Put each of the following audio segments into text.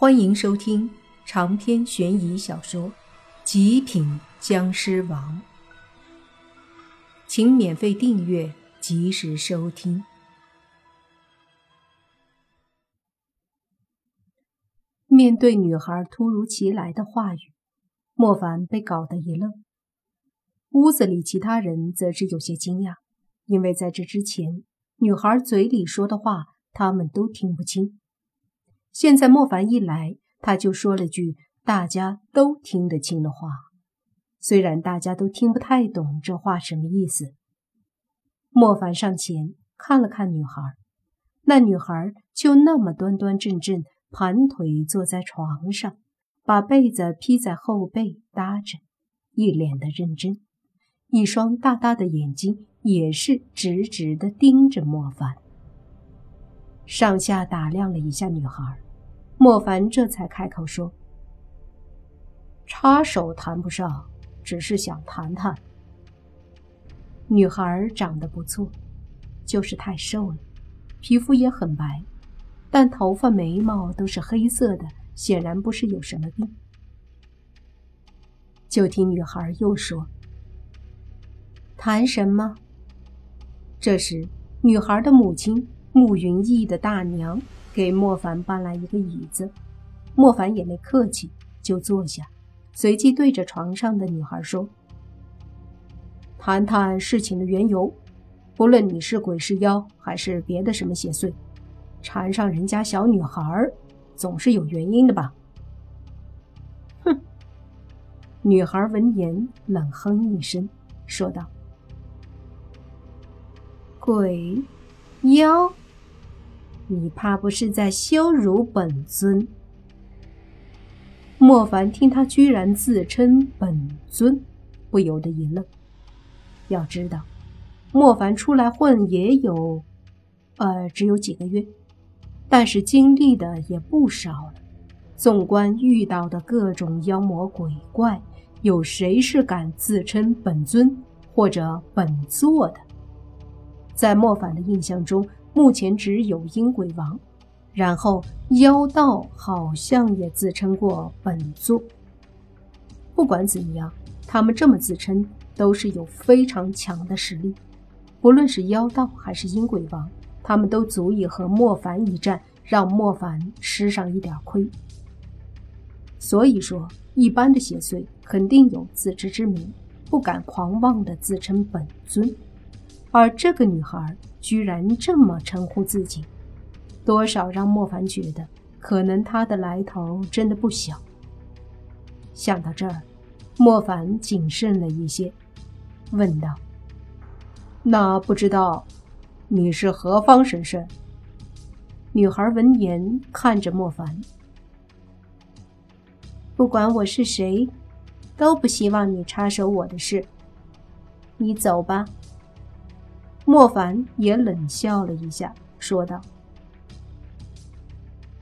欢迎收听长篇悬疑小说《极品僵尸王》，请免费订阅，及时收听。面对女孩突如其来的话语，莫凡被搞得一愣。屋子里其他人则是有些惊讶，因为在这之前，女孩嘴里说的话他们都听不清。现在莫凡一来，他就说了句大家都听得清的话，虽然大家都听不太懂这话什么意思。莫凡上前看了看女孩，那女孩就那么端端正正盘腿坐在床上，把被子披在后背搭着，一脸的认真，一双大大的眼睛也是直直的盯着莫凡，上下打量了一下女孩。莫凡这才开口说：“插手谈不上，只是想谈谈。”女孩长得不错，就是太瘦了，皮肤也很白，但头发、眉毛都是黑色的，显然不是有什么病。就听女孩又说：“谈什么？”这时，女孩的母亲慕云逸的大娘。给莫凡搬来一个椅子，莫凡也没客气，就坐下，随即对着床上的女孩说：“谈谈事情的缘由，不论你是鬼是妖，还是别的什么邪祟，缠上人家小女孩，总是有原因的吧？”哼！女孩闻言冷哼一声，说道：“鬼，妖。”你怕不是在羞辱本尊？莫凡听他居然自称本尊，不由得一愣。要知道，莫凡出来混也有，呃，只有几个月，但是经历的也不少了。纵观遇到的各种妖魔鬼怪，有谁是敢自称本尊或者本座的？在莫凡的印象中。目前只有阴鬼王，然后妖道好像也自称过本座。不管怎样，他们这么自称都是有非常强的实力。不论是妖道还是阴鬼王，他们都足以和莫凡一战，让莫凡吃上一点亏。所以说，一般的邪祟肯定有自知之明，不敢狂妄的自称本尊。而这个女孩居然这么称呼自己，多少让莫凡觉得，可能她的来头真的不小。想到这儿，莫凡谨慎了一些，问道：“那不知道你是何方神圣？”女孩闻言看着莫凡：“不管我是谁，都不希望你插手我的事。你走吧。”莫凡也冷笑了一下，说道：“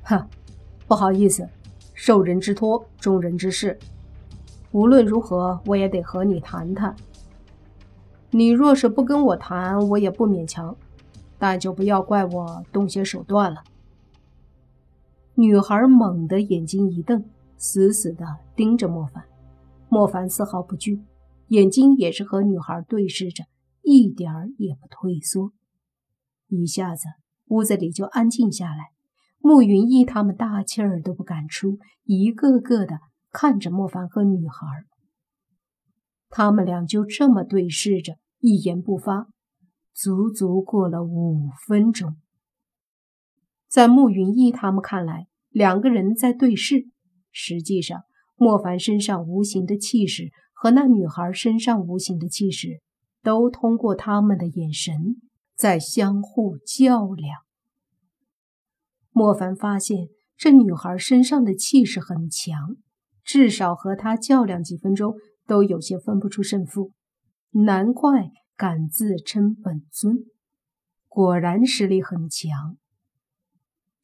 哼，不好意思，受人之托，忠人之事。无论如何，我也得和你谈谈。你若是不跟我谈，我也不勉强，但就不要怪我动些手段了。”女孩猛地眼睛一瞪，死死地盯着莫凡。莫凡丝毫不惧，眼睛也是和女孩对视着。一点儿也不退缩，一下子屋子里就安静下来。慕云逸他们大气儿都不敢出，一个个的看着莫凡和女孩。他们俩就这么对视着，一言不发，足足过了五分钟。在慕云逸他们看来，两个人在对视，实际上莫凡身上无形的气势和那女孩身上无形的气势。都通过他们的眼神在相互较量。莫凡发现这女孩身上的气势很强，至少和她较量几分钟都有些分不出胜负。难怪敢自称本尊，果然实力很强。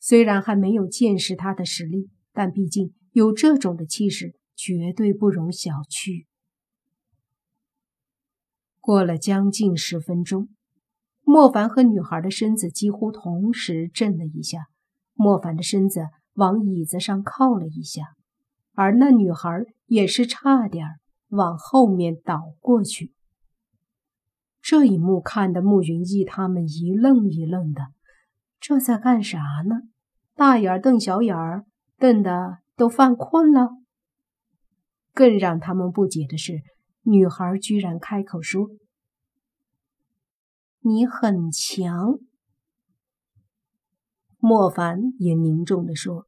虽然还没有见识她的实力，但毕竟有这种的气势，绝对不容小觑。过了将近十分钟，莫凡和女孩的身子几乎同时震了一下。莫凡的身子往椅子上靠了一下，而那女孩也是差点往后面倒过去。这一幕看得慕云逸他们一愣一愣的，这在干啥呢？大眼瞪小眼儿，瞪得都犯困了。更让他们不解的是，女孩居然开口说：“你很强。”莫凡也凝重地说：“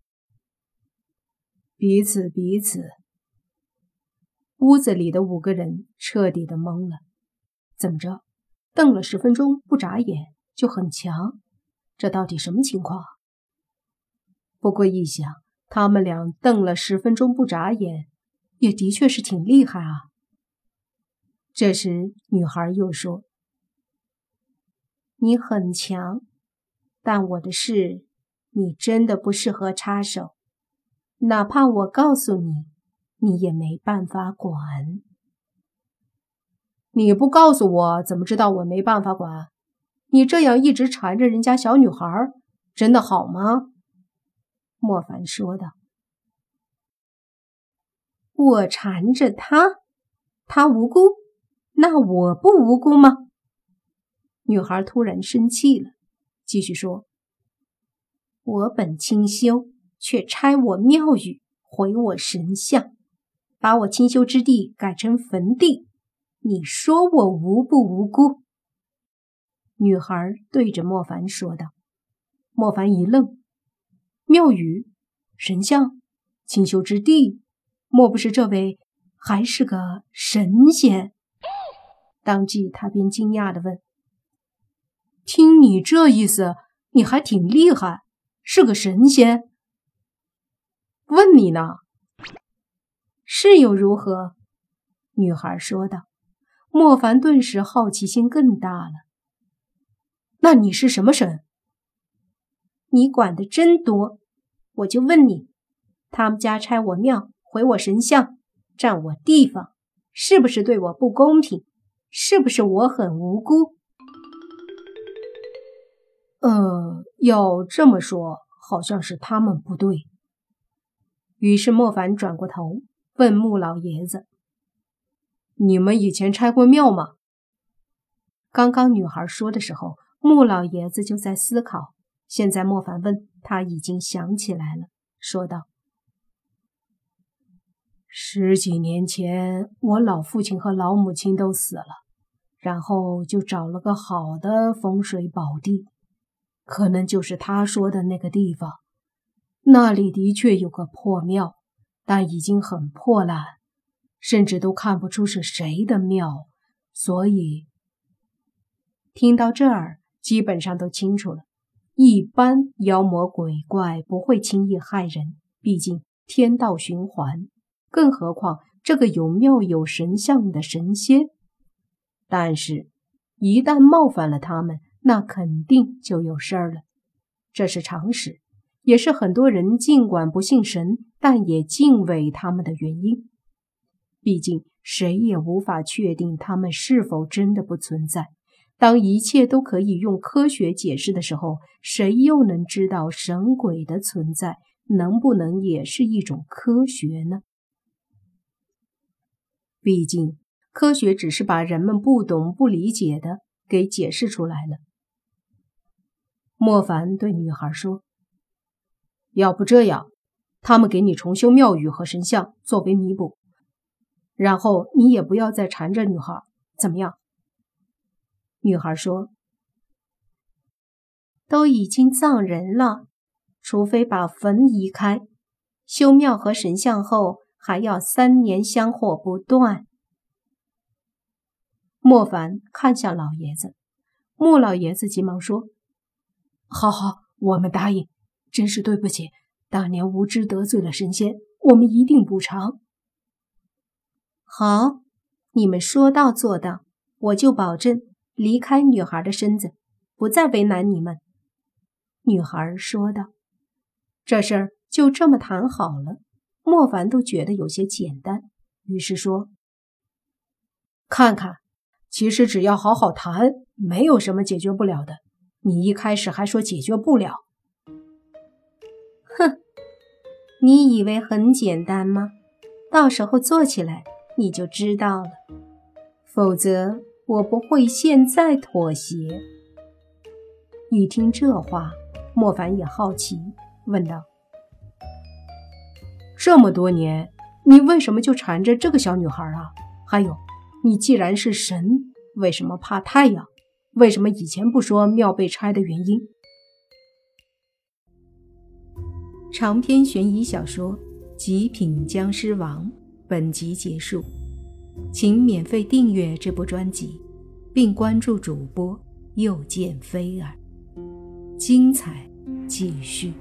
彼此彼此。”屋子里的五个人彻底的懵了，怎么着？瞪了十分钟不眨眼就很强，这到底什么情况？不过一想，他们俩瞪了十分钟不眨眼，也的确是挺厉害啊。这时，女孩又说：“你很强，但我的事你真的不适合插手，哪怕我告诉你，你也没办法管。”你不告诉我，怎么知道我没办法管？你这样一直缠着人家小女孩，真的好吗？莫凡说道。我缠着她，她无辜，那我不无辜吗？女孩突然生气了，继续说：“我本清修，却拆我庙宇，毁我神像，把我清修之地改成坟地。”你说我无不无辜？女孩对着莫凡说道。莫凡一愣，庙宇、神像、清修之地，莫不是这位还是个神仙？当即他便惊讶的问：“听你这意思，你还挺厉害，是个神仙？问你呢？是又如何？”女孩说道。莫凡顿时好奇心更大了。那你是什么神？你管的真多，我就问你，他们家拆我庙，毁我神像，占我地方，是不是对我不公平？是不是我很无辜？呃，要这么说，好像是他们不对。于是莫凡转过头问穆老爷子。你们以前拆过庙吗？刚刚女孩说的时候，穆老爷子就在思考。现在莫凡问，他已经想起来了，说道：“十几年前，我老父亲和老母亲都死了，然后就找了个好的风水宝地，可能就是他说的那个地方。那里的确有个破庙，但已经很破烂。”甚至都看不出是谁的庙，所以听到这儿，基本上都清楚了。一般妖魔鬼怪不会轻易害人，毕竟天道循环。更何况这个有庙有神像的神仙，但是，一旦冒犯了他们，那肯定就有事儿了。这是常识，也是很多人尽管不信神，但也敬畏他们的原因。毕竟，谁也无法确定他们是否真的不存在。当一切都可以用科学解释的时候，谁又能知道神鬼的存在能不能也是一种科学呢？毕竟，科学只是把人们不懂、不理解的给解释出来了。莫凡对女孩说：“要不这样，他们给你重修庙宇和神像作为弥补。”然后你也不要再缠着女孩，怎么样？女孩说：“都已经葬人了，除非把坟移开，修庙和神像后还要三年香火不断。”莫凡看向老爷子，穆老爷子急忙说：“好好，我们答应，真是对不起，当年无知得罪了神仙，我们一定补偿。”好，你们说到做到，我就保证离开女孩的身子，不再为难你们。”女孩说道。这事儿就这么谈好了。莫凡都觉得有些简单，于是说：“看看，其实只要好好谈，没有什么解决不了的。你一开始还说解决不了，哼，你以为很简单吗？到时候做起来你就知道了。否则我不会现在妥协。一听这话，莫凡也好奇，问道：“这么多年，你为什么就缠着这个小女孩啊？还有，你既然是神，为什么怕太阳？为什么以前不说庙被拆的原因？”长篇悬疑小说《极品僵尸王》本集结束，请免费订阅这部专辑，并关注主播又见菲儿。精彩继续。